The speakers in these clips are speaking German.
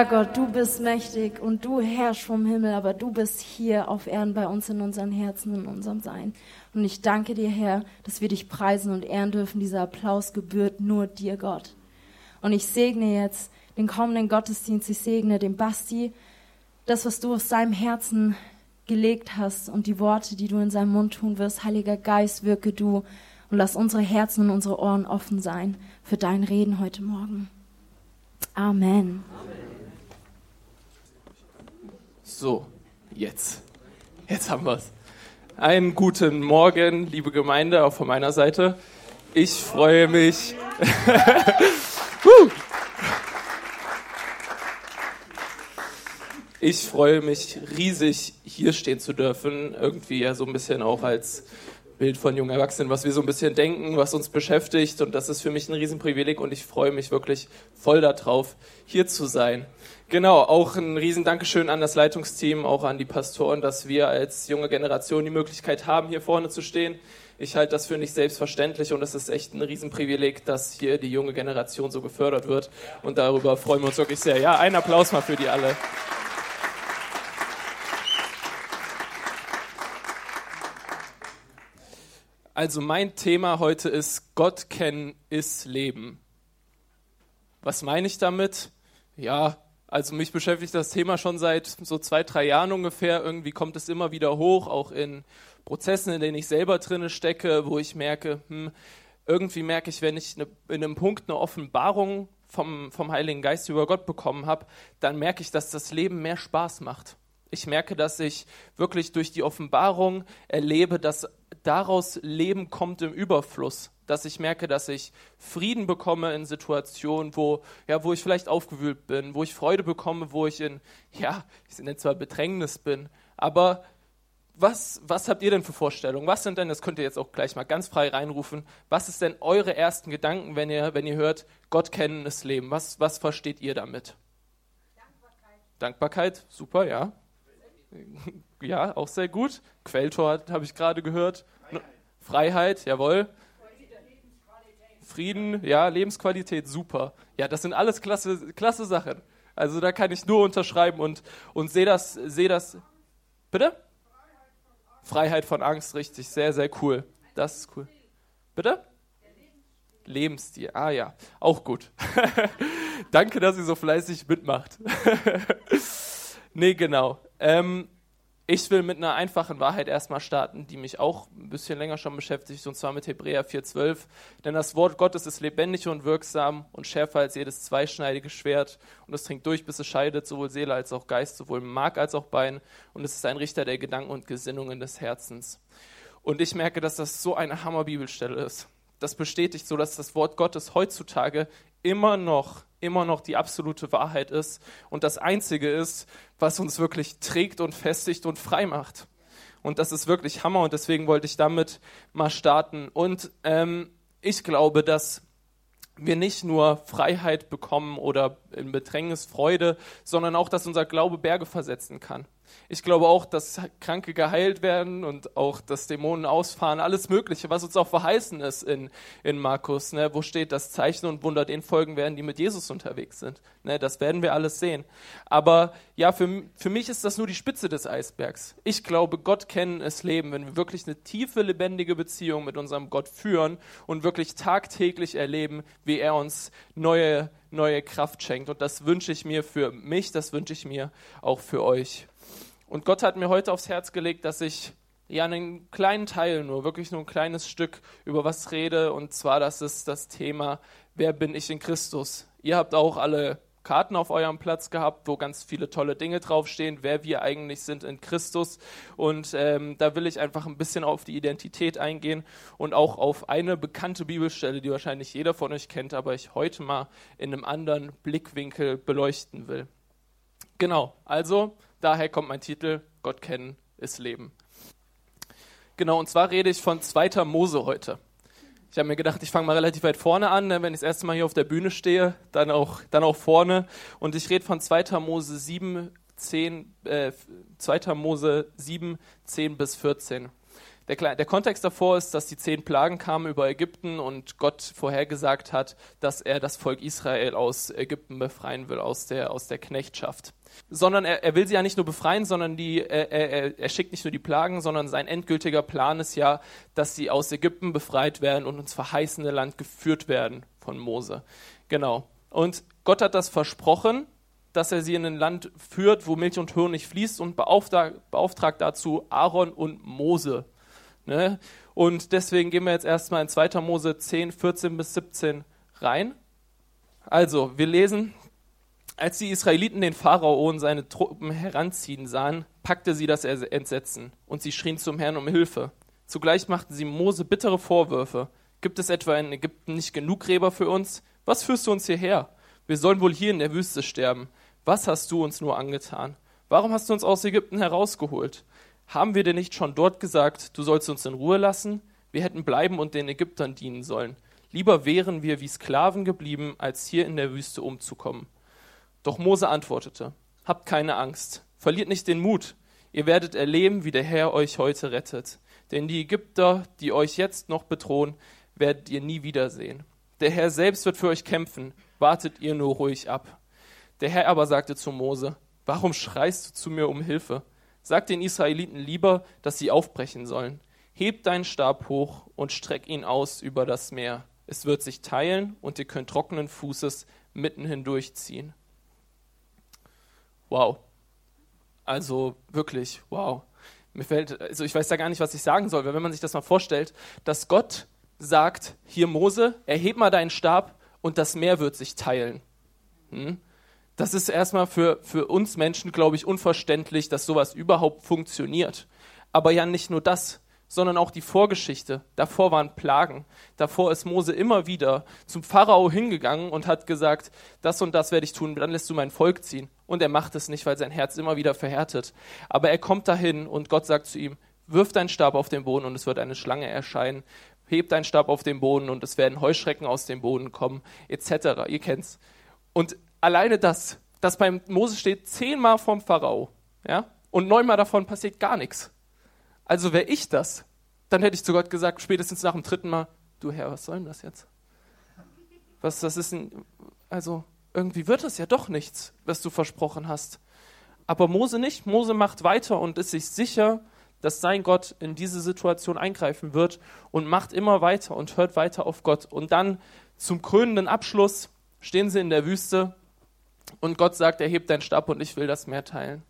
Ja, Gott, du bist mächtig und du herrschst vom Himmel, aber du bist hier auf Erden bei uns in unseren Herzen, in unserem Sein. Und ich danke dir, Herr, dass wir dich preisen und ehren dürfen. Dieser Applaus gebührt nur dir, Gott. Und ich segne jetzt den kommenden Gottesdienst. Ich segne den Basti, das, was du aus seinem Herzen gelegt hast und die Worte, die du in seinem Mund tun wirst. Heiliger Geist, wirke du und lass unsere Herzen und unsere Ohren offen sein für dein Reden heute Morgen. Amen. So, jetzt. Jetzt haben wir es. Einen guten Morgen, liebe Gemeinde, auch von meiner Seite. Ich freue mich. Ich freue mich riesig, hier stehen zu dürfen. Irgendwie ja so ein bisschen auch als Bild von jungen Erwachsenen, was wir so ein bisschen denken, was uns beschäftigt. Und das ist für mich ein Riesenprivileg und ich freue mich wirklich voll darauf, hier zu sein. Genau, auch ein riesen Dankeschön an das Leitungsteam, auch an die Pastoren, dass wir als junge Generation die Möglichkeit haben, hier vorne zu stehen. Ich halte das für nicht selbstverständlich und es ist echt ein Riesenprivileg, dass hier die junge Generation so gefördert wird. Und darüber freuen wir uns wirklich sehr. Ja, ein Applaus mal für die alle. Also mein Thema heute ist Gott kennen ist Leben. Was meine ich damit? Ja, also mich beschäftigt das Thema schon seit so zwei, drei Jahren ungefähr. Irgendwie kommt es immer wieder hoch, auch in Prozessen, in denen ich selber drinne stecke, wo ich merke, hm, irgendwie merke ich, wenn ich eine, in einem Punkt eine Offenbarung vom, vom Heiligen Geist über Gott bekommen habe, dann merke ich, dass das Leben mehr Spaß macht. Ich merke, dass ich wirklich durch die Offenbarung erlebe, dass daraus Leben kommt im Überfluss. Dass ich merke, dass ich Frieden bekomme in Situationen, wo, ja, wo ich vielleicht aufgewühlt bin, wo ich Freude bekomme, wo ich in, ja, ich nenne zwar Bedrängnis bin, aber was, was habt ihr denn für Vorstellungen? Was sind denn, das könnt ihr jetzt auch gleich mal ganz frei reinrufen, was ist denn eure ersten Gedanken, wenn ihr, wenn ihr hört, Gott kennen ist Leben? Was, was versteht ihr damit? Dankbarkeit. Dankbarkeit, super, ja. Ja, auch sehr gut. Quelltor habe ich gerade gehört. Freiheit, Freiheit jawohl. Frieden, ja, Lebensqualität, super. Ja, das sind alles klasse, klasse Sachen. Also da kann ich nur unterschreiben und, und sehe das, sehe das. Bitte? Freiheit von Angst, richtig, sehr, sehr cool. Das ist cool. Bitte? Lebensstil, ah ja, auch gut. Danke, dass ihr so fleißig mitmacht. nee, genau. Ähm, ich will mit einer einfachen Wahrheit erstmal starten, die mich auch ein bisschen länger schon beschäftigt, und zwar mit Hebräer 4,12. Denn das Wort Gottes ist lebendig und wirksam und schärfer als jedes zweischneidige Schwert. Und es dringt durch, bis es scheidet, sowohl Seele als auch Geist, sowohl Mark als auch Bein. Und es ist ein Richter der Gedanken und Gesinnungen des Herzens. Und ich merke, dass das so eine Hammer-Bibelstelle ist. Das bestätigt so, dass das Wort Gottes heutzutage immer noch, immer noch die absolute Wahrheit ist und das Einzige ist, was uns wirklich trägt und festigt und frei macht. Und das ist wirklich Hammer und deswegen wollte ich damit mal starten. Und ähm, ich glaube, dass wir nicht nur Freiheit bekommen oder in Bedrängnis Freude, sondern auch, dass unser Glaube Berge versetzen kann. Ich glaube auch, dass Kranke geheilt werden und auch, dass Dämonen ausfahren, alles Mögliche, was uns auch verheißen ist in, in Markus, ne, wo steht, dass Zeichen und Wunder den folgen werden, die mit Jesus unterwegs sind. Ne, das werden wir alles sehen. Aber ja, für, für mich ist das nur die Spitze des Eisbergs. Ich glaube, Gott kennen ist Leben, wenn wir wirklich eine tiefe, lebendige Beziehung mit unserem Gott führen und wirklich tagtäglich erleben, wie er uns neue, neue Kraft schenkt. Und das wünsche ich mir für mich, das wünsche ich mir auch für euch. Und Gott hat mir heute aufs Herz gelegt, dass ich ja einen kleinen Teil nur, wirklich nur ein kleines Stück über was rede. Und zwar, das ist das Thema, wer bin ich in Christus? Ihr habt auch alle Karten auf eurem Platz gehabt, wo ganz viele tolle Dinge draufstehen, wer wir eigentlich sind in Christus. Und ähm, da will ich einfach ein bisschen auf die Identität eingehen und auch auf eine bekannte Bibelstelle, die wahrscheinlich jeder von euch kennt, aber ich heute mal in einem anderen Blickwinkel beleuchten will. Genau, also Daher kommt mein Titel, Gott kennen ist Leben. Genau, und zwar rede ich von zweiter Mose heute. Ich habe mir gedacht, ich fange mal relativ weit vorne an, ne? wenn ich das erste Mal hier auf der Bühne stehe, dann auch, dann auch vorne. Und ich rede von zweiter Mose 7, 10, äh, 2. Mose 7, 10 bis 14. Der, der, Kontext davor ist, dass die zehn Plagen kamen über Ägypten und Gott vorhergesagt hat, dass er das Volk Israel aus Ägypten befreien will, aus der, aus der Knechtschaft sondern er, er will sie ja nicht nur befreien, sondern die, er, er, er schickt nicht nur die Plagen, sondern sein endgültiger Plan ist ja, dass sie aus Ägypten befreit werden und ins verheißene Land geführt werden von Mose. Genau. Und Gott hat das versprochen, dass er sie in ein Land führt, wo Milch und Honig fließt und beauftragt, beauftragt dazu Aaron und Mose. Ne? Und deswegen gehen wir jetzt erstmal in 2. Mose 10, 14 bis 17 rein. Also, wir lesen als die Israeliten den Pharao und seine Truppen heranziehen sahen, packte sie das Entsetzen und sie schrien zum Herrn um Hilfe. Zugleich machten sie Mose bittere Vorwürfe. Gibt es etwa in Ägypten nicht genug Gräber für uns? Was führst du uns hierher? Wir sollen wohl hier in der Wüste sterben. Was hast du uns nur angetan? Warum hast du uns aus Ägypten herausgeholt? Haben wir denn nicht schon dort gesagt, du sollst uns in Ruhe lassen? Wir hätten bleiben und den Ägyptern dienen sollen. Lieber wären wir wie Sklaven geblieben, als hier in der Wüste umzukommen. Doch Mose antwortete, Habt keine Angst, verliert nicht den Mut, ihr werdet erleben, wie der Herr euch heute rettet. Denn die Ägypter, die euch jetzt noch bedrohen, werdet ihr nie wiedersehen. Der Herr selbst wird für euch kämpfen, wartet ihr nur ruhig ab. Der Herr aber sagte zu Mose, Warum schreist du zu mir um Hilfe? Sag den Israeliten lieber, dass sie aufbrechen sollen. Heb deinen Stab hoch und streck ihn aus über das Meer. Es wird sich teilen und ihr könnt trockenen Fußes mitten hindurchziehen. Wow. Also wirklich, wow. Mir fällt, also ich weiß da gar nicht, was ich sagen soll, weil wenn man sich das mal vorstellt, dass Gott sagt, hier Mose, erheb mal deinen Stab und das Meer wird sich teilen. Hm? Das ist erstmal für, für uns Menschen, glaube ich, unverständlich, dass sowas überhaupt funktioniert. Aber ja nicht nur das, sondern auch die Vorgeschichte. Davor waren Plagen. Davor ist Mose immer wieder zum Pharao hingegangen und hat gesagt, das und das werde ich tun, dann lässt du mein Volk ziehen. Und er macht es nicht, weil sein Herz immer wieder verhärtet. Aber er kommt dahin und Gott sagt zu ihm, wirf deinen Stab auf den Boden und es wird eine Schlange erscheinen. Heb deinen Stab auf den Boden und es werden Heuschrecken aus dem Boden kommen, etc. Ihr kennt's. Und alleine das, das beim Mose steht zehnmal vom Pharao, ja, und neunmal davon passiert gar nichts. Also wäre ich das, dann hätte ich zu Gott gesagt, spätestens nach dem dritten Mal, du Herr, was soll denn das jetzt? Was, das ist ein, also irgendwie wird das ja doch nichts, was du versprochen hast. Aber Mose nicht. Mose macht weiter und ist sich sicher, dass sein Gott in diese Situation eingreifen wird und macht immer weiter und hört weiter auf Gott. Und dann zum krönenden Abschluss stehen sie in der Wüste und Gott sagt, er hebt deinen Stab und ich will das Meer teilen.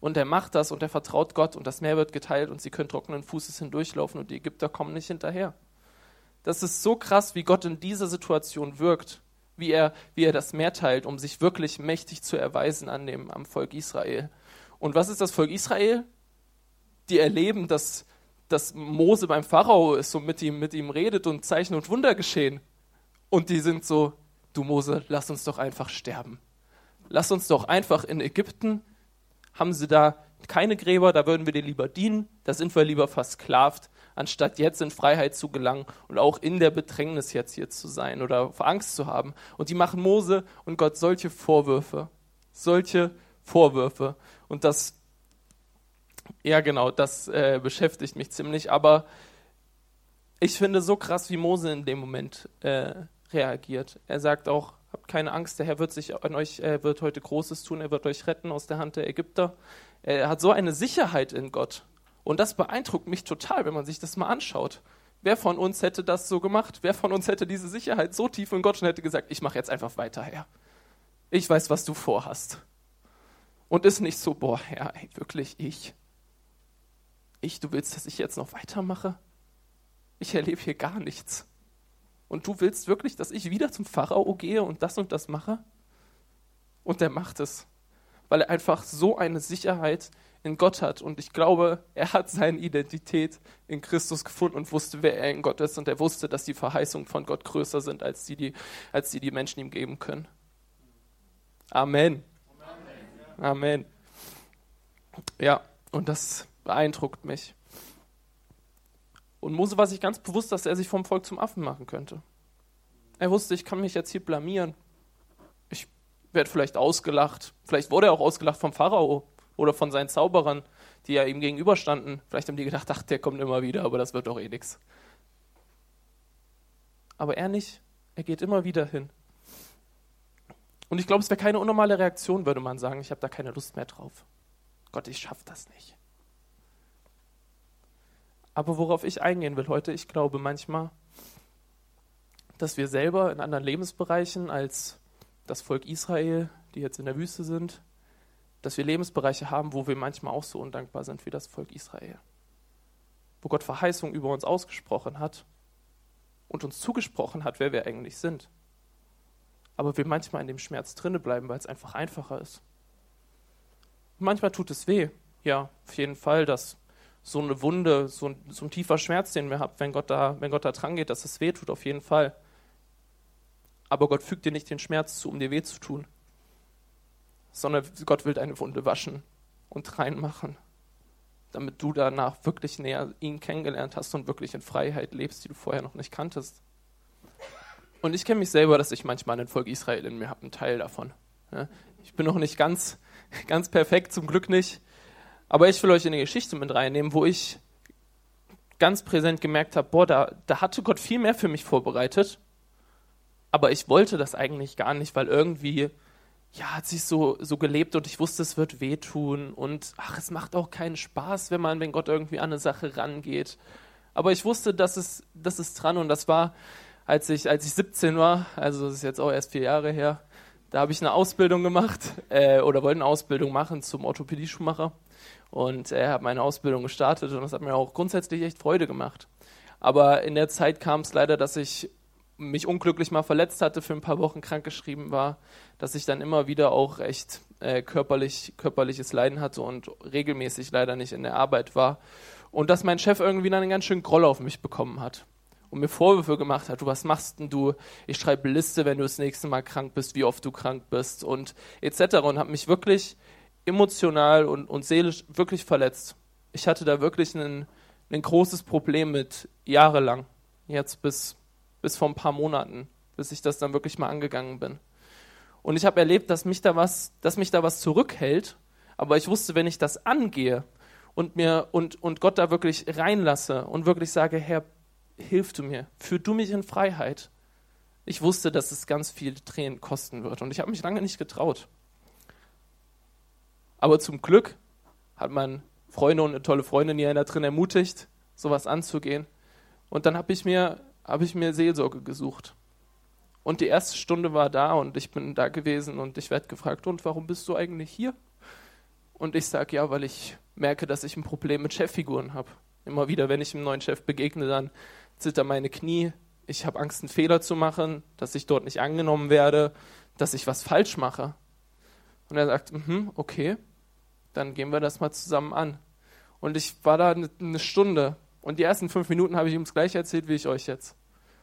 Und er macht das und er vertraut Gott und das Meer wird geteilt und sie können trockenen Fußes hindurchlaufen und die Ägypter kommen nicht hinterher. Das ist so krass, wie Gott in dieser Situation wirkt, wie er, wie er das Meer teilt, um sich wirklich mächtig zu erweisen an dem, am Volk Israel. Und was ist das Volk Israel? Die erleben, dass, dass Mose beim Pharao ist und mit ihm, mit ihm redet und Zeichen und Wunder geschehen. Und die sind so, du Mose, lass uns doch einfach sterben. Lass uns doch einfach in Ägypten, haben sie da keine Gräber, da würden wir dir lieber dienen, da sind wir lieber versklavt, anstatt jetzt in Freiheit zu gelangen und auch in der Bedrängnis jetzt hier zu sein oder Angst zu haben. Und die machen Mose und Gott solche Vorwürfe, solche Vorwürfe. Und das, ja genau, das äh, beschäftigt mich ziemlich. Aber ich finde so krass, wie Mose in dem Moment äh, reagiert. Er sagt auch, habt keine Angst, der Herr wird sich an euch, er wird heute Großes tun, er wird euch retten aus der Hand der Ägypter. Er hat so eine Sicherheit in Gott. Und das beeindruckt mich total, wenn man sich das mal anschaut. Wer von uns hätte das so gemacht? Wer von uns hätte diese Sicherheit so tief in Gott und hätte gesagt, ich mache jetzt einfach weiter, Herr. Ich weiß, was du vorhast. Und ist nicht so, boah, Herr, ey, wirklich ich. Ich, du willst, dass ich jetzt noch weitermache? Ich erlebe hier gar nichts. Und du willst wirklich, dass ich wieder zum Pharao gehe und das und das mache? Und er macht es, weil er einfach so eine Sicherheit in Gott hat. Und ich glaube, er hat seine Identität in Christus gefunden und wusste, wer er in Gott ist. Und er wusste, dass die Verheißungen von Gott größer sind, als die, die, als die, die Menschen ihm geben können. Amen. Amen. Ja, und das beeindruckt mich. Und Mose war sich ganz bewusst, dass er sich vom Volk zum Affen machen könnte. Er wusste, ich kann mich jetzt hier blamieren. Ich werde vielleicht ausgelacht. Vielleicht wurde er auch ausgelacht vom Pharao oder von seinen Zauberern, die ja ihm gegenüberstanden. Vielleicht haben die gedacht, ach, der kommt immer wieder, aber das wird doch eh nichts. Aber er nicht. Er geht immer wieder hin. Und ich glaube, es wäre keine unnormale Reaktion, würde man sagen, ich habe da keine Lust mehr drauf. Gott, ich schaffe das nicht. Aber worauf ich eingehen will heute, ich glaube manchmal, dass wir selber in anderen Lebensbereichen als das Volk Israel, die jetzt in der Wüste sind, dass wir Lebensbereiche haben, wo wir manchmal auch so undankbar sind wie das Volk Israel. Wo Gott Verheißung über uns ausgesprochen hat und uns zugesprochen hat, wer wir eigentlich sind. Aber wir manchmal in dem Schmerz drinne bleiben, weil es einfach einfacher ist. Manchmal tut es weh, ja, auf jeden Fall, dass so eine Wunde, so ein, so ein tiefer Schmerz, den wir haben, wenn Gott da, wenn Gott da dran geht, dass es weh tut, auf jeden Fall. Aber Gott fügt dir nicht den Schmerz zu, um dir weh zu tun, sondern Gott will deine Wunde waschen und reinmachen, damit du danach wirklich näher ihn kennengelernt hast und wirklich in Freiheit lebst, die du vorher noch nicht kanntest. Und ich kenne mich selber, dass ich manchmal ein Volk Israel in mir habe, einen Teil davon. Ich bin noch nicht ganz, ganz perfekt, zum Glück nicht. Aber ich will euch in eine Geschichte mit reinnehmen, wo ich ganz präsent gemerkt habe, boah, da, da hatte Gott viel mehr für mich vorbereitet. Aber ich wollte das eigentlich gar nicht, weil irgendwie, ja, hat sich so, so gelebt und ich wusste, es wird wehtun und ach, es macht auch keinen Spaß, wenn man, wenn Gott irgendwie an eine Sache rangeht. Aber ich wusste, das ist, das ist dran und das war, als ich, als ich 17 war, also das ist jetzt auch erst vier Jahre her, da habe ich eine Ausbildung gemacht äh, oder wollte eine Ausbildung machen zum Orthopädie-Schuhmacher und er äh, hat meine Ausbildung gestartet und das hat mir auch grundsätzlich echt Freude gemacht. Aber in der Zeit kam es leider, dass ich mich unglücklich mal verletzt hatte, für ein paar Wochen krankgeschrieben war, dass ich dann immer wieder auch echt äh, körperlich, körperliches Leiden hatte und regelmäßig leider nicht in der Arbeit war. Und dass mein Chef irgendwie dann einen ganz schönen Groll auf mich bekommen hat und mir Vorwürfe gemacht hat, du, was machst denn du? Ich schreibe Liste, wenn du das nächste Mal krank bist, wie oft du krank bist und etc. und habe mich wirklich emotional und, und seelisch wirklich verletzt. Ich hatte da wirklich ein, großes Problem mit, jahrelang. Jetzt bis, bis vor ein paar Monaten, bis ich das dann wirklich mal angegangen bin. Und ich habe erlebt, dass mich da was, dass mich da was zurückhält, aber ich wusste, wenn ich das angehe und mir und, und Gott da wirklich reinlasse und wirklich sage, Herr, hilf du mir, führ du mich in Freiheit. Ich wusste, dass es ganz viele Tränen kosten wird und ich habe mich lange nicht getraut. Aber zum Glück hat man Freunde und eine tolle Freundin hier da drin ermutigt, sowas anzugehen. Und dann habe ich mir, habe ich mir Seelsorge gesucht. Und die erste Stunde war da und ich bin da gewesen und ich werde gefragt, und warum bist du eigentlich hier? Und ich sage, ja, weil ich merke, dass ich ein Problem mit Cheffiguren habe. Immer wieder, wenn ich einem neuen Chef begegne, dann zittern meine Knie. Ich habe Angst, einen Fehler zu machen, dass ich dort nicht angenommen werde, dass ich was falsch mache. Und er sagt, mhm, okay, dann gehen wir das mal zusammen an. Und ich war da eine Stunde und die ersten fünf Minuten habe ich ihm das gleiche erzählt wie ich euch jetzt.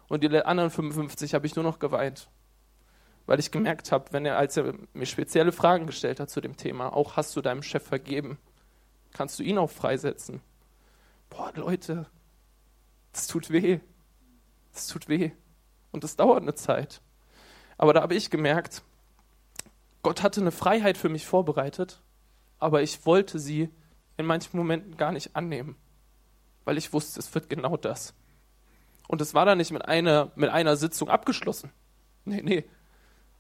Und die anderen 55 habe ich nur noch geweint. Weil ich gemerkt habe, wenn er, als er mir spezielle Fragen gestellt hat zu dem Thema, auch hast du deinem Chef vergeben, kannst du ihn auch freisetzen. Boah, Leute, das tut weh. Das tut weh. Und das dauert eine Zeit. Aber da habe ich gemerkt, Gott hatte eine Freiheit für mich vorbereitet, aber ich wollte sie in manchen Momenten gar nicht annehmen, weil ich wusste, es wird genau das. Und es war dann nicht mit einer, mit einer Sitzung abgeschlossen. Nee, nee.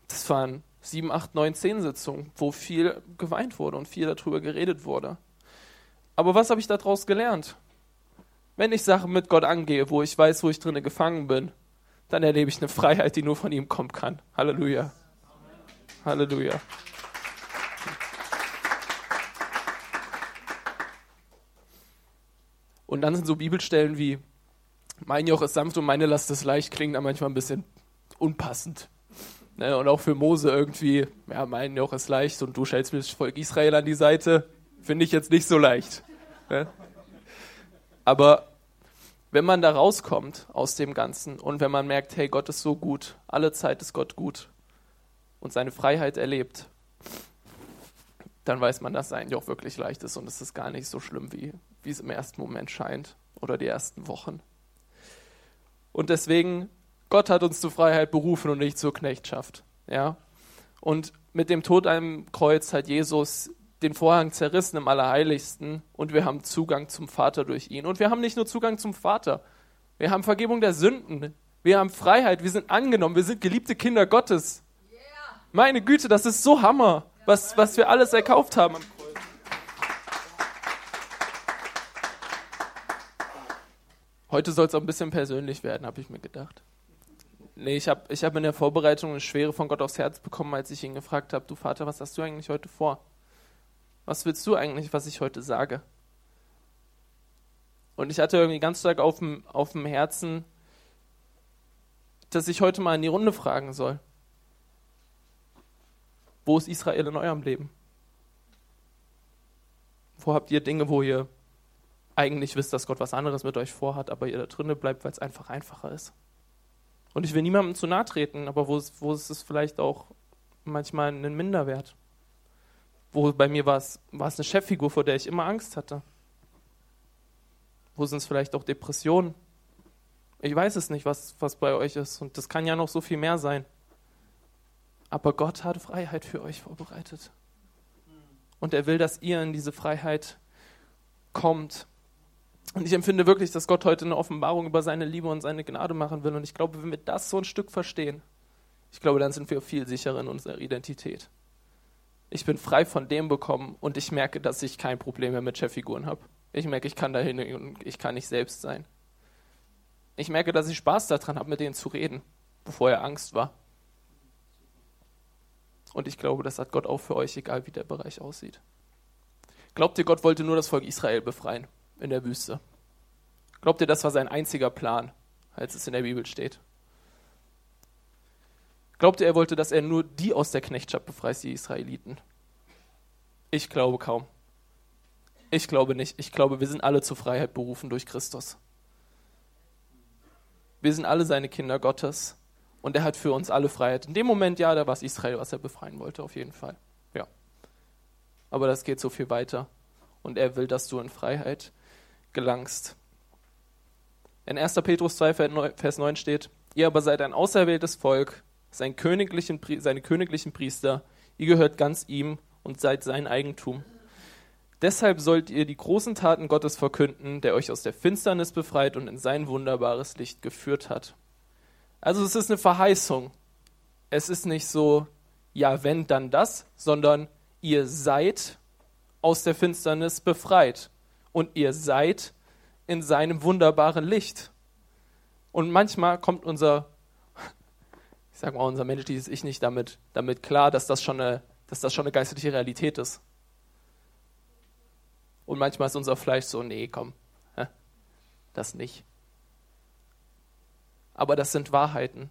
Das waren sieben, acht, neun, zehn Sitzungen, wo viel geweint wurde und viel darüber geredet wurde. Aber was habe ich daraus gelernt? Wenn ich Sachen mit Gott angehe, wo ich weiß, wo ich drinne gefangen bin, dann erlebe ich eine Freiheit, die nur von ihm kommen kann. Halleluja. Halleluja. Und dann sind so Bibelstellen wie mein Joch ist sanft und meine Last ist leicht, klingt dann manchmal ein bisschen unpassend. Ne? Und auch für Mose irgendwie, ja, mein Joch ist leicht und du stellst mir das Volk Israel an die Seite, finde ich jetzt nicht so leicht. Ne? Aber wenn man da rauskommt aus dem Ganzen und wenn man merkt, hey, Gott ist so gut, alle Zeit ist Gott gut und seine Freiheit erlebt, dann weiß man, dass sein Joch wirklich leicht ist und es ist gar nicht so schlimm, wie, wie es im ersten Moment scheint oder die ersten Wochen. Und deswegen, Gott hat uns zur Freiheit berufen und nicht zur Knechtschaft. Ja? Und mit dem Tod am Kreuz hat Jesus den Vorhang zerrissen im Allerheiligsten und wir haben Zugang zum Vater durch ihn. Und wir haben nicht nur Zugang zum Vater, wir haben Vergebung der Sünden, wir haben Freiheit, wir sind angenommen, wir sind geliebte Kinder Gottes. Meine Güte, das ist so Hammer, was, was wir alles erkauft haben. Heute soll es auch ein bisschen persönlich werden, habe ich mir gedacht. Nee, ich habe ich hab in der Vorbereitung eine Schwere von Gott aufs Herz bekommen, als ich ihn gefragt habe, du Vater, was hast du eigentlich heute vor? Was willst du eigentlich, was ich heute sage? Und ich hatte irgendwie ganz stark auf dem Herzen, dass ich heute mal in die Runde fragen soll. Wo ist Israel in eurem Leben? Wo habt ihr Dinge, wo ihr eigentlich wisst, dass Gott was anderes mit euch vorhat, aber ihr da drinnen bleibt, weil es einfach einfacher ist? Und ich will niemandem zu nahe treten, aber wo, wo ist es vielleicht auch manchmal einen Minderwert? Wo bei mir war es, war es eine Cheffigur, vor der ich immer Angst hatte. Wo sind es vielleicht auch Depressionen? Ich weiß es nicht, was, was bei euch ist. Und das kann ja noch so viel mehr sein. Aber Gott hat Freiheit für euch vorbereitet. Und er will, dass ihr in diese Freiheit kommt. Und ich empfinde wirklich, dass Gott heute eine Offenbarung über seine Liebe und seine Gnade machen will. Und ich glaube, wenn wir das so ein Stück verstehen, ich glaube, dann sind wir viel sicherer in unserer Identität ich bin frei von dem bekommen und ich merke, dass ich kein Problem mehr mit Cheffiguren habe. Ich merke, ich kann dahin und ich kann nicht selbst sein. Ich merke, dass ich Spaß daran habe, mit denen zu reden, bevor er Angst war. Und ich glaube, das hat Gott auch für euch, egal wie der Bereich aussieht. Glaubt ihr, Gott wollte nur das Volk Israel befreien in der Wüste? Glaubt ihr, das war sein einziger Plan, als es in der Bibel steht? Glaubt ihr, er wollte, dass er nur die aus der Knechtschaft befreit, die Israeliten? Ich glaube kaum. Ich glaube nicht. Ich glaube, wir sind alle zur Freiheit berufen durch Christus. Wir sind alle seine Kinder Gottes und er hat für uns alle Freiheit. In dem Moment, ja, da war es Israel, was er befreien wollte, auf jeden Fall. Ja. Aber das geht so viel weiter und er will, dass du in Freiheit gelangst. In 1. Petrus 2, Vers 9 steht, ihr aber seid ein auserwähltes Volk, sein königlichen, seine königlichen Priester, ihr gehört ganz ihm und seid sein Eigentum. Deshalb sollt ihr die großen Taten Gottes verkünden, der euch aus der Finsternis befreit und in sein wunderbares Licht geführt hat. Also es ist eine Verheißung. Es ist nicht so, ja, wenn, dann das, sondern ihr seid aus der Finsternis befreit und ihr seid in seinem wunderbaren Licht. Und manchmal kommt unser ich sage mal, unser menschliches Ich nicht damit, damit klar, dass das, schon eine, dass das schon eine geistliche Realität ist. Und manchmal ist unser Fleisch so, nee, komm, das nicht. Aber das sind Wahrheiten.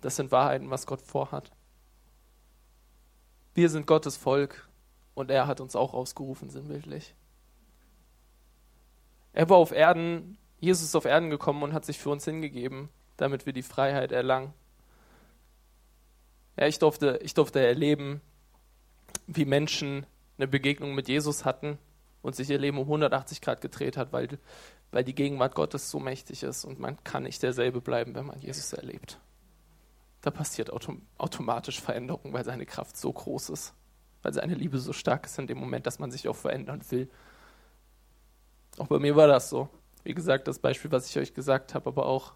Das sind Wahrheiten, was Gott vorhat. Wir sind Gottes Volk und er hat uns auch ausgerufen, sinnbildlich. Er war auf Erden, Jesus ist auf Erden gekommen und hat sich für uns hingegeben, damit wir die Freiheit erlangen. Ja, ich durfte, ich durfte erleben, wie Menschen eine Begegnung mit Jesus hatten und sich ihr Leben um 180 Grad gedreht hat, weil, weil die Gegenwart Gottes so mächtig ist und man kann nicht derselbe bleiben, wenn man Jesus erlebt. Da passiert autom automatisch Veränderung, weil seine Kraft so groß ist, weil seine Liebe so stark ist in dem Moment, dass man sich auch verändern will. Auch bei mir war das so. Wie gesagt, das Beispiel, was ich euch gesagt habe, aber auch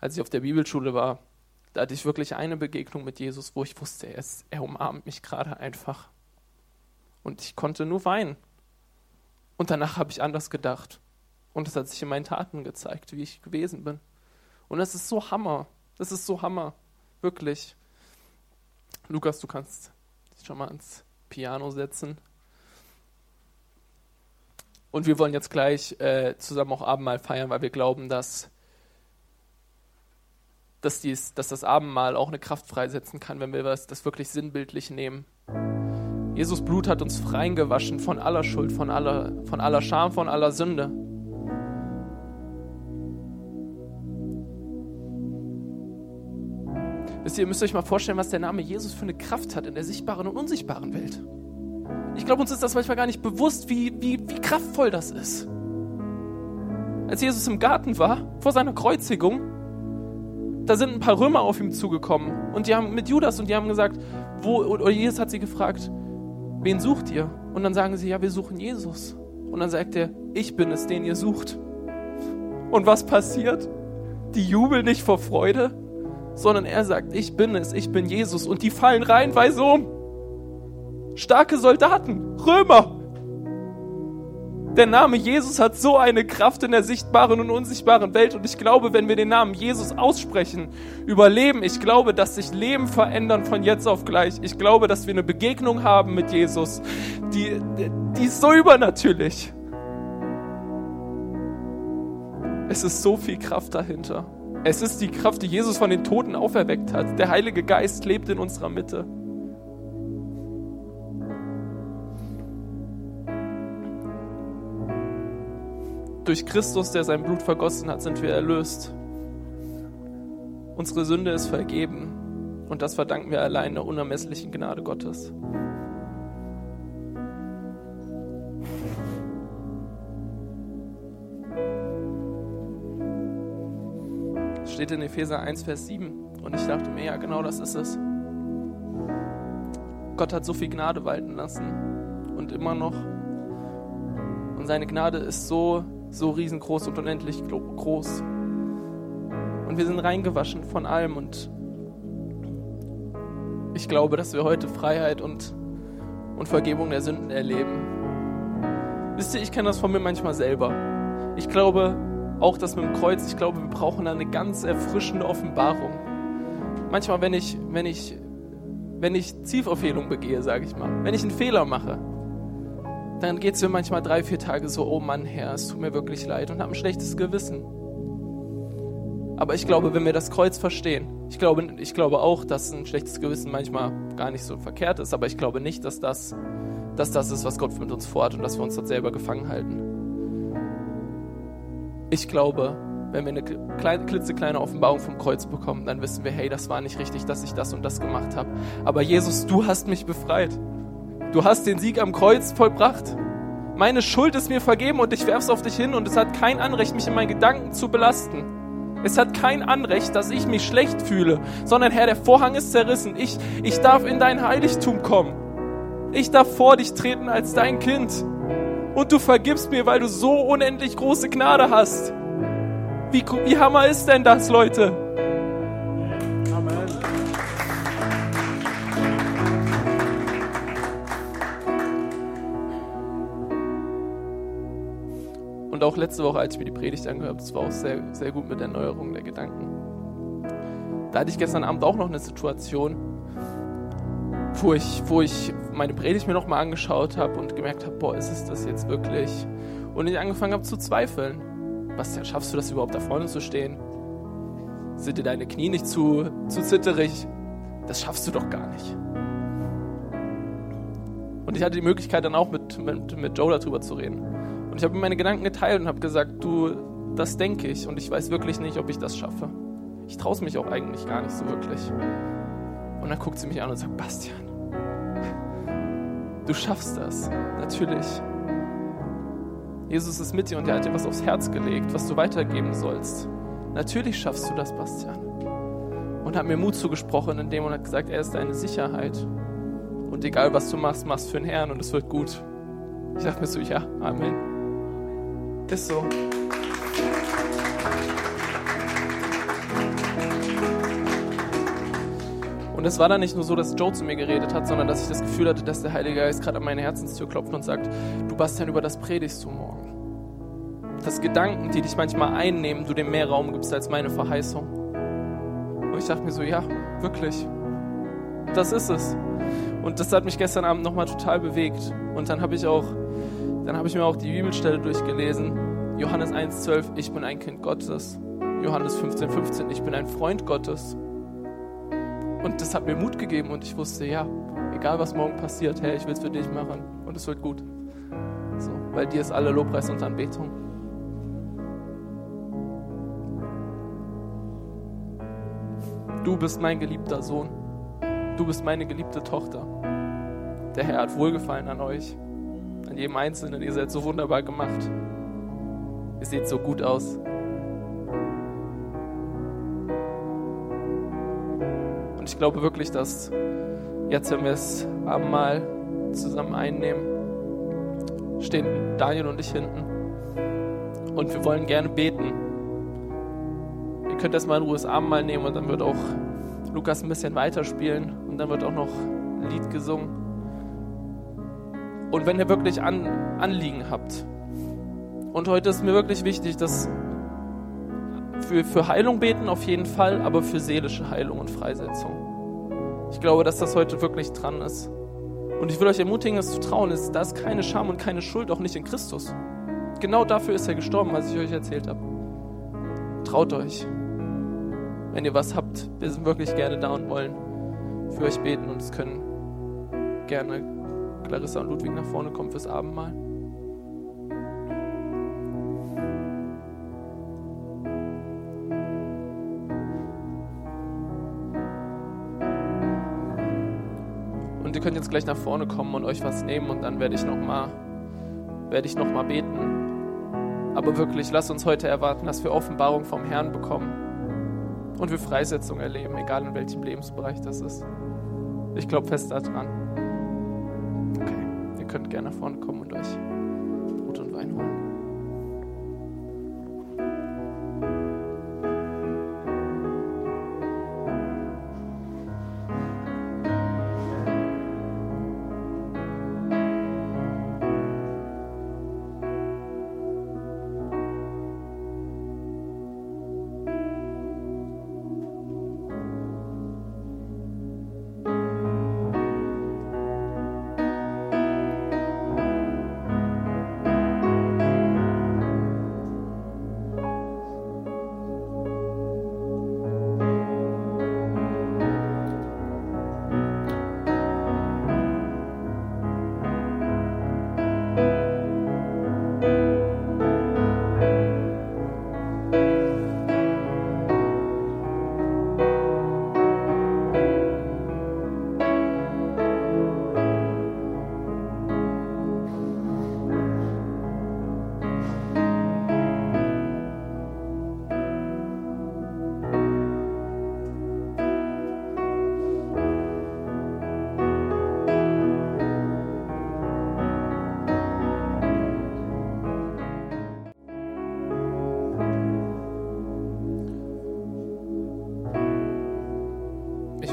als ich auf der Bibelschule war, da hatte ich wirklich eine Begegnung mit Jesus, wo ich wusste, er, ist, er umarmt mich gerade einfach. Und ich konnte nur weinen. Und danach habe ich anders gedacht. Und es hat sich in meinen Taten gezeigt, wie ich gewesen bin. Und das ist so Hammer. Das ist so Hammer. Wirklich. Lukas, du kannst dich schon mal ans Piano setzen. Und wir wollen jetzt gleich äh, zusammen auch Abendmahl feiern, weil wir glauben, dass, dass, dies, dass das Abendmahl auch eine Kraft freisetzen kann, wenn wir das, das wirklich sinnbildlich nehmen. Jesus Blut hat uns reingewaschen von aller Schuld, von aller, von aller Scham, von aller Sünde. Wisst ihr, ihr müsst euch mal vorstellen, was der Name Jesus für eine Kraft hat in der sichtbaren und unsichtbaren Welt. Ich glaube, uns ist das manchmal gar nicht bewusst, wie, wie, wie kraftvoll das ist. Als Jesus im Garten war, vor seiner Kreuzigung, da sind ein paar Römer auf ihm zugekommen und die haben mit Judas und die haben gesagt, wo, oder Jesus hat sie gefragt, wen sucht ihr? Und dann sagen sie, ja, wir suchen Jesus. Und dann sagt er, ich bin es, den ihr sucht. Und was passiert? Die jubeln nicht vor Freude, sondern er sagt, ich bin es, ich bin Jesus. Und die fallen reihenweise um. Starke Soldaten, Römer, der Name Jesus hat so eine Kraft in der sichtbaren und unsichtbaren Welt. Und ich glaube, wenn wir den Namen Jesus aussprechen, überleben, ich glaube, dass sich Leben verändern von jetzt auf gleich. Ich glaube, dass wir eine Begegnung haben mit Jesus, die, die ist so übernatürlich. Es ist so viel Kraft dahinter. Es ist die Kraft, die Jesus von den Toten auferweckt hat. Der Heilige Geist lebt in unserer Mitte. Durch Christus, der sein Blut vergossen hat, sind wir erlöst. Unsere Sünde ist vergeben und das verdanken wir allein der unermesslichen Gnade Gottes. Steht in Epheser 1, Vers 7 und ich dachte mir, ja genau das ist es. Gott hat so viel Gnade walten lassen und immer noch. Und seine Gnade ist so so riesengroß und unendlich groß. Und wir sind reingewaschen von allem und ich glaube, dass wir heute Freiheit und, und Vergebung der Sünden erleben. Wisst ihr, ich kenne das von mir manchmal selber. Ich glaube auch das mit dem Kreuz, ich glaube, wir brauchen eine ganz erfrischende Offenbarung. Manchmal, wenn ich, wenn ich, wenn ich Zielverfehlung begehe, sage ich mal, wenn ich einen Fehler mache, dann geht es mir manchmal drei, vier Tage so, oh Mann, Herr, es tut mir wirklich leid und habe ein schlechtes Gewissen. Aber ich glaube, wenn wir das Kreuz verstehen, ich glaube, ich glaube auch, dass ein schlechtes Gewissen manchmal gar nicht so verkehrt ist, aber ich glaube nicht, dass das, dass das ist, was Gott mit uns vorhat und dass wir uns dort selber gefangen halten. Ich glaube, wenn wir eine kleine, klitzekleine Offenbarung vom Kreuz bekommen, dann wissen wir, hey, das war nicht richtig, dass ich das und das gemacht habe. Aber Jesus, du hast mich befreit. Du hast den Sieg am Kreuz vollbracht. Meine Schuld ist mir vergeben und ich werf's auf dich hin und es hat kein Anrecht, mich in meinen Gedanken zu belasten. Es hat kein Anrecht, dass ich mich schlecht fühle, sondern Herr, der Vorhang ist zerrissen. Ich, ich darf in dein Heiligtum kommen. Ich darf vor dich treten als dein Kind. Und du vergibst mir, weil du so unendlich große Gnade hast. Wie, wie hammer ist denn das, Leute? auch letzte Woche, als ich mir die Predigt angehört habe, das war auch sehr, sehr gut mit der Erneuerung der Gedanken. Da hatte ich gestern Abend auch noch eine Situation, wo ich, wo ich meine Predigt mir nochmal angeschaut habe und gemerkt habe, boah, ist es das jetzt wirklich? Und ich angefangen habe zu zweifeln. Bastian, schaffst du das überhaupt da vorne zu stehen? Sind dir deine Knie nicht zu, zu zitterig? Das schaffst du doch gar nicht. Und ich hatte die Möglichkeit dann auch mit, mit, mit Joe darüber zu reden. Und ich habe ihm meine Gedanken geteilt und habe gesagt, du, das denke ich und ich weiß wirklich nicht, ob ich das schaffe. Ich traue mich auch eigentlich gar nicht so wirklich. Und dann guckt sie mich an und sagt, Bastian, du schaffst das, natürlich. Jesus ist mit dir und er hat dir was aufs Herz gelegt, was du weitergeben sollst. Natürlich schaffst du das, Bastian. Und hat mir Mut zugesprochen in dem und hat gesagt, er ist deine Sicherheit. Und egal was du machst, machst für den Herrn und es wird gut. Ich dachte mir so, ja, Amen. Ist so. Und es war dann nicht nur so, dass Joe zu mir geredet hat, sondern dass ich das Gefühl hatte, dass der Heilige Geist gerade an meine Herzenstür klopft und sagt, du Bastian, über das predigst du morgen. Dass Gedanken, die dich manchmal einnehmen, du dem mehr Raum gibst als meine Verheißung. Und ich dachte mir so, ja, wirklich. Das ist es. Und das hat mich gestern Abend nochmal total bewegt. Und dann habe ich auch, dann habe ich mir auch die Bibelstelle durchgelesen. Johannes 1,12, ich bin ein Kind Gottes. Johannes 15,15, 15, ich bin ein Freund Gottes. Und das hat mir Mut gegeben und ich wusste, ja, egal was morgen passiert, Herr, ich will es für dich machen und es wird gut. So, weil dir ist alle Lobpreis und Anbetung. Du bist mein geliebter Sohn. Du bist meine geliebte Tochter. Der Herr hat Wohlgefallen an euch, an jedem Einzelnen. Ihr seid so wunderbar gemacht. Ihr seht so gut aus. Und ich glaube wirklich, dass jetzt, wenn wir es Abendmahl zusammen einnehmen, stehen Daniel und ich hinten. Und wir wollen gerne beten. Ihr könnt erstmal in Ruhe das Abendmahl nehmen und dann wird auch Lukas ein bisschen weiterspielen und dann wird auch noch ein Lied gesungen. Und wenn ihr wirklich An Anliegen habt, und heute ist mir wirklich wichtig, dass für, für Heilung beten auf jeden Fall, aber für seelische Heilung und Freisetzung. Ich glaube, dass das heute wirklich dran ist. Und ich will euch ermutigen, es zu trauen. Es, da ist keine Scham und keine Schuld, auch nicht in Christus. Genau dafür ist er gestorben, was ich euch erzählt habe. Traut euch. Wenn ihr was habt, wir sind wirklich gerne da und wollen für euch beten und es können gerne Clarissa und Ludwig nach vorne kommen fürs Abendmahl. Könnt jetzt gleich nach vorne kommen und euch was nehmen und dann werde ich nochmal werde ich noch mal beten. Aber wirklich, lasst uns heute erwarten, dass wir Offenbarung vom Herrn bekommen und wir Freisetzung erleben, egal in welchem Lebensbereich das ist. Ich glaube fest daran. Okay, ihr könnt gerne nach vorne kommen und euch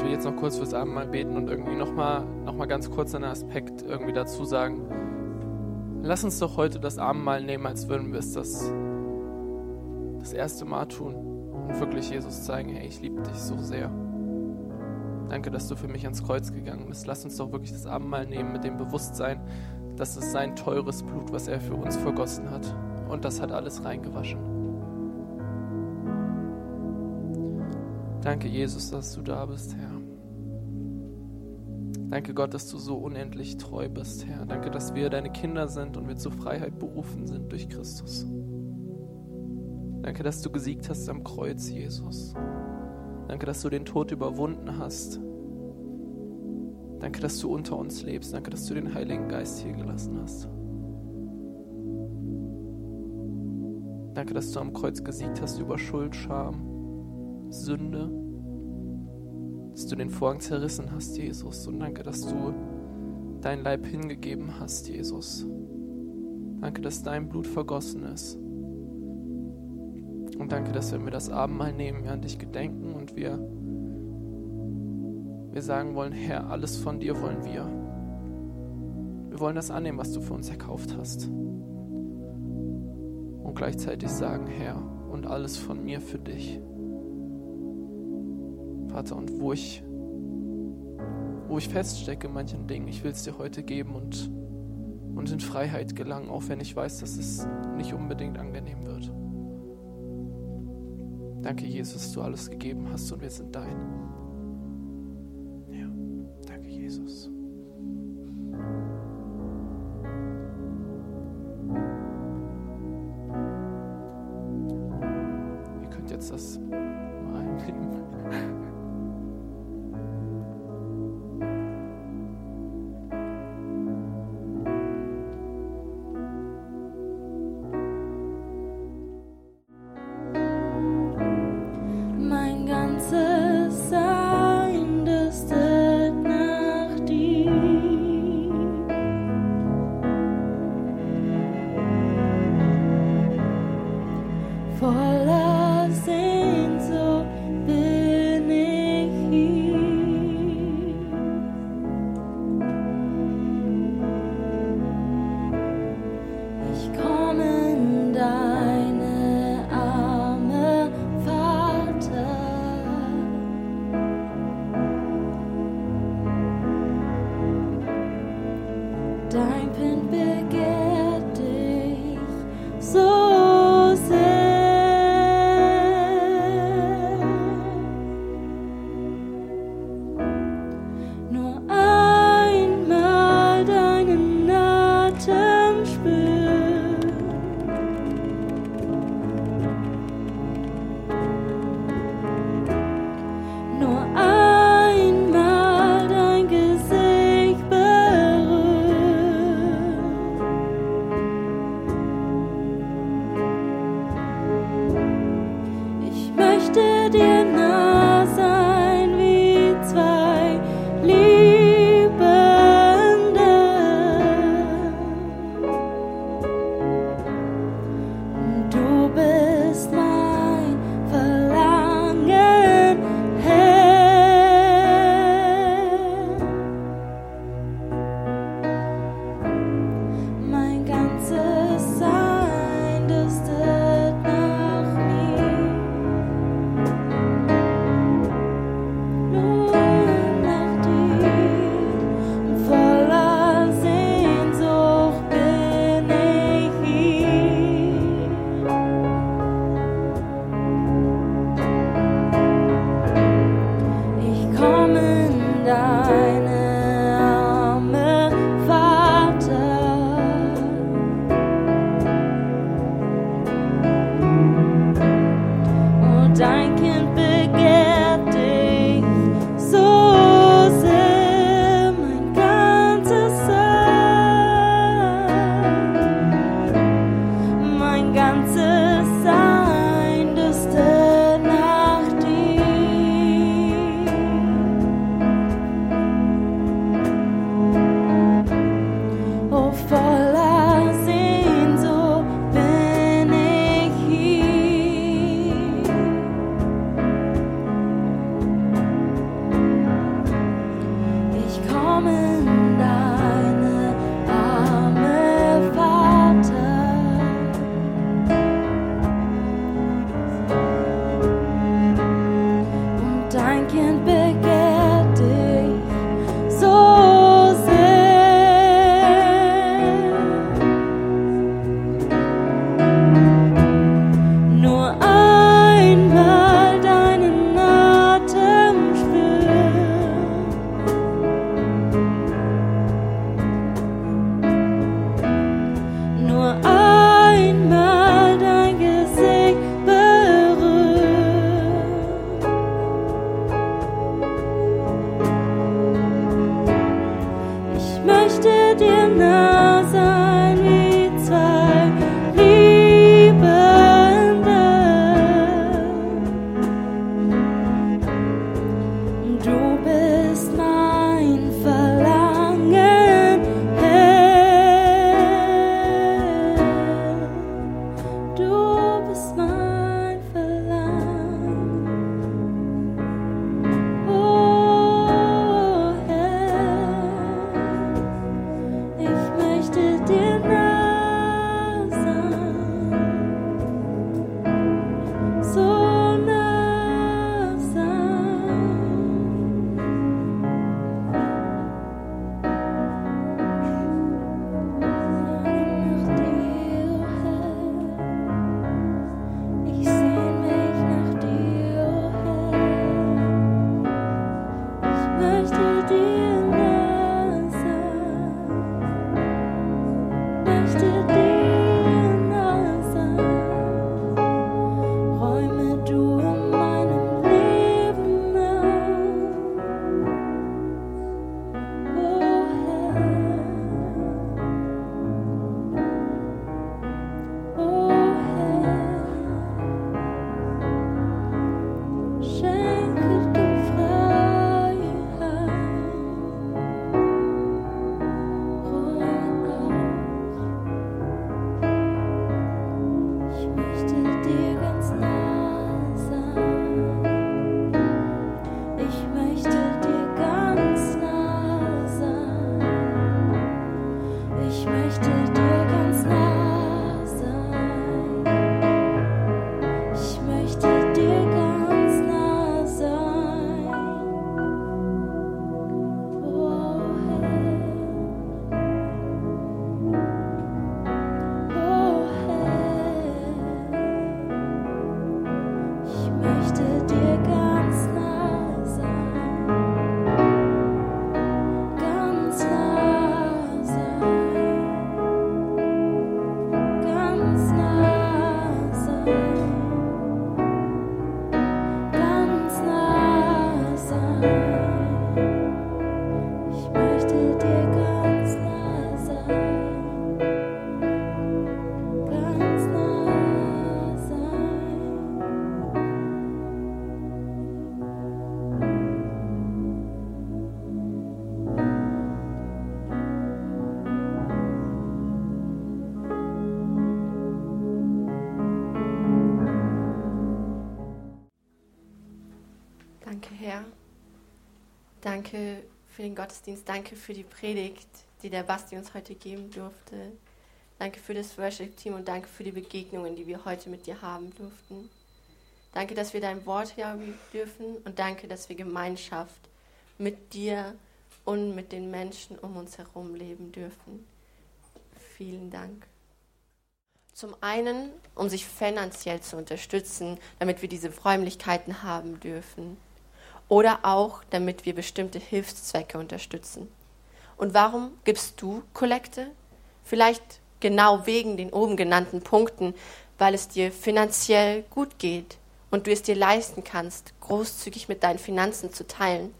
Ich will jetzt noch kurz fürs Abendmahl beten und irgendwie nochmal noch mal ganz kurz einen Aspekt irgendwie dazu sagen. Lass uns doch heute das Abendmahl nehmen, als würden wir es das, das erste Mal tun. und wirklich Jesus zeigen, hey, ich liebe dich so sehr. Danke, dass du für mich ans Kreuz gegangen bist. Lass uns doch wirklich das Abendmahl nehmen mit dem Bewusstsein, dass es sein teures Blut, was er für uns vergossen hat. Und das hat alles reingewaschen. Danke, Jesus, dass du da bist, Herr. Danke, Gott, dass du so unendlich treu bist, Herr. Danke, dass wir deine Kinder sind und wir zur Freiheit berufen sind durch Christus. Danke, dass du gesiegt hast am Kreuz, Jesus. Danke, dass du den Tod überwunden hast. Danke, dass du unter uns lebst. Danke, dass du den Heiligen Geist hier gelassen hast. Danke, dass du am Kreuz gesiegt hast über Schuld, Scham, Sünde. Dass du den Vorhang zerrissen hast, Jesus. Und danke, dass du dein Leib hingegeben hast, Jesus. Danke, dass dein Blut vergossen ist. Und danke, dass wenn wir das Abendmahl nehmen, wir an dich gedenken und wir, wir sagen wollen, Herr, alles von dir wollen wir. Wir wollen das annehmen, was du für uns erkauft hast. Und gleichzeitig sagen, Herr, und alles von mir für dich. Vater, und wo ich, wo ich feststecke in manchen Dingen, ich will es dir heute geben und, und in Freiheit gelangen, auch wenn ich weiß, dass es nicht unbedingt angenehm wird. Danke, Jesus, dass du alles gegeben hast und wir sind dein. dying Amen. Für den Gottesdienst, danke für die Predigt, die der Basti uns heute geben durfte. Danke für das Worship-Team und danke für die Begegnungen, die wir heute mit dir haben durften. Danke, dass wir dein Wort hören dürfen und danke, dass wir Gemeinschaft mit dir und mit den Menschen um uns herum leben dürfen. Vielen Dank. Zum einen, um sich finanziell zu unterstützen, damit wir diese Räumlichkeiten haben dürfen. Oder auch, damit wir bestimmte Hilfszwecke unterstützen. Und warum gibst du Kollekte? Vielleicht genau wegen den oben genannten Punkten, weil es dir finanziell gut geht und du es dir leisten kannst, großzügig mit deinen Finanzen zu teilen.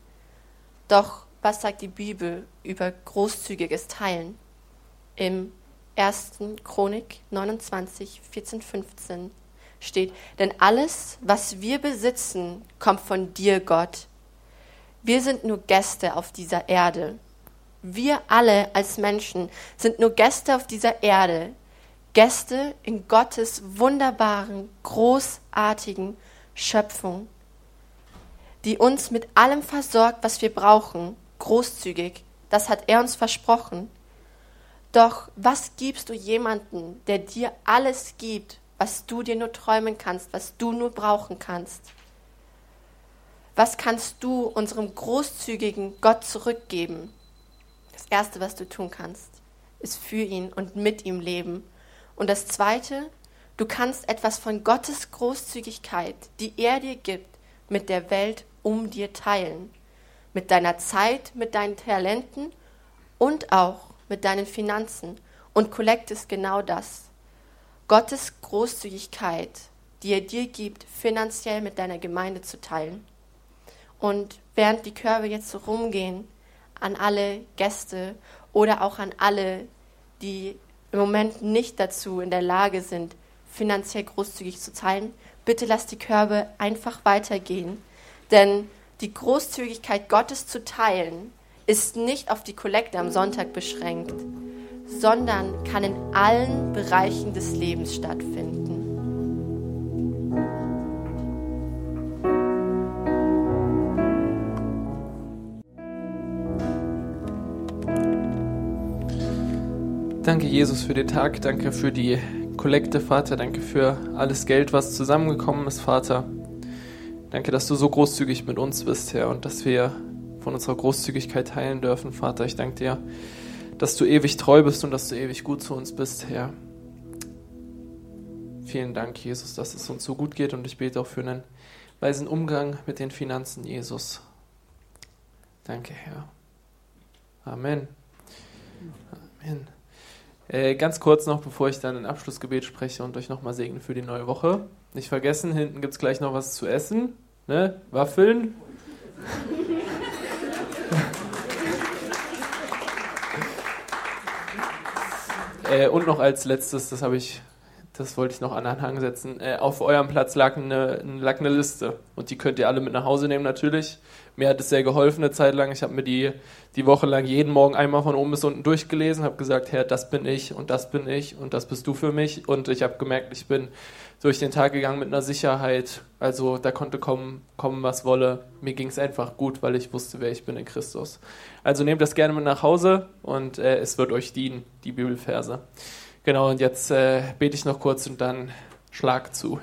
Doch was sagt die Bibel über großzügiges Teilen? Im 1. Chronik 29, 14, 15 steht, denn alles, was wir besitzen, kommt von dir, Gott. Wir sind nur Gäste auf dieser Erde. Wir alle als Menschen sind nur Gäste auf dieser Erde, Gäste in Gottes wunderbaren, großartigen Schöpfung, die uns mit allem versorgt, was wir brauchen, großzügig. Das hat er uns versprochen. Doch was gibst du jemanden, der dir alles gibt, was du dir nur träumen kannst, was du nur brauchen kannst? Was kannst du unserem großzügigen Gott zurückgeben? Das Erste, was du tun kannst, ist für ihn und mit ihm leben. Und das Zweite, du kannst etwas von Gottes Großzügigkeit, die er dir gibt, mit der Welt um dir teilen. Mit deiner Zeit, mit deinen Talenten und auch mit deinen Finanzen. Und Kollekt ist genau das. Gottes Großzügigkeit, die er dir gibt, finanziell mit deiner Gemeinde zu teilen. Und während die Körbe jetzt so rumgehen, an alle Gäste oder auch an alle, die im Moment nicht dazu in der Lage sind, finanziell großzügig zu teilen, bitte lass die Körbe einfach weitergehen. Denn die Großzügigkeit Gottes zu teilen, ist nicht auf die Kollekte am Sonntag beschränkt, sondern kann in allen Bereichen des Lebens stattfinden. Danke, Jesus, für den Tag. Danke für die Kollekte, Vater. Danke für alles Geld, was zusammengekommen ist, Vater. Danke, dass du so großzügig mit uns bist, Herr, und dass wir von unserer Großzügigkeit teilen dürfen. Vater, ich danke dir, dass du ewig treu bist und dass du ewig gut zu uns bist, Herr. Vielen Dank, Jesus, dass es uns so gut geht und ich bete auch für einen weisen Umgang mit den Finanzen, Jesus. Danke, Herr. Amen. Amen. Äh, ganz kurz noch, bevor ich dann ein Abschlussgebet spreche und euch nochmal segne für die neue Woche. Nicht vergessen, hinten gibt es gleich noch was zu essen. Ne? Waffeln. Äh, und noch als letztes, das habe ich, das wollte ich noch an Anhang setzen. Äh, auf eurem Platz lag eine, lag eine Liste und die könnt ihr alle mit nach Hause nehmen natürlich. Mir hat es sehr geholfen eine Zeit lang. Ich habe mir die, die Woche lang jeden Morgen einmal von oben bis unten durchgelesen, habe gesagt, Herr, das bin ich und das bin ich und das bist du für mich. Und ich habe gemerkt, ich bin durch den Tag gegangen mit einer Sicherheit. Also da konnte kommen, kommen was wolle. Mir ging es einfach gut, weil ich wusste, wer ich bin in Christus. Also nehmt das gerne mit nach Hause und äh, es wird euch dienen, die Bibelverse. Genau, und jetzt äh, bete ich noch kurz und dann Schlag zu.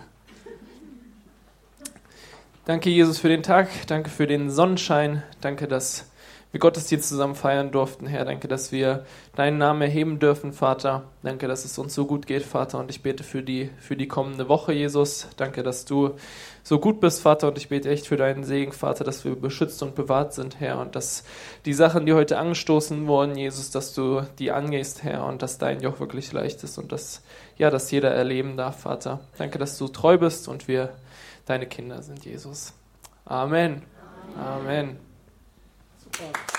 Danke, Jesus, für den Tag. Danke für den Sonnenschein. Danke, dass wir Gottesdienst zusammen feiern durften, Herr. Danke, dass wir deinen Namen erheben dürfen, Vater. Danke, dass es uns so gut geht, Vater. Und ich bete für die, für die kommende Woche, Jesus. Danke, dass du so gut bist, Vater. Und ich bete echt für deinen Segen, Vater, dass wir beschützt und bewahrt sind, Herr. Und dass die Sachen, die heute angestoßen wurden, Jesus, dass du die angehst, Herr. Und dass dein Joch wirklich leicht ist und dass, ja, dass jeder erleben darf, Vater. Danke, dass du treu bist und wir deine Kinder sind, Jesus. Amen. Amen. Thank you.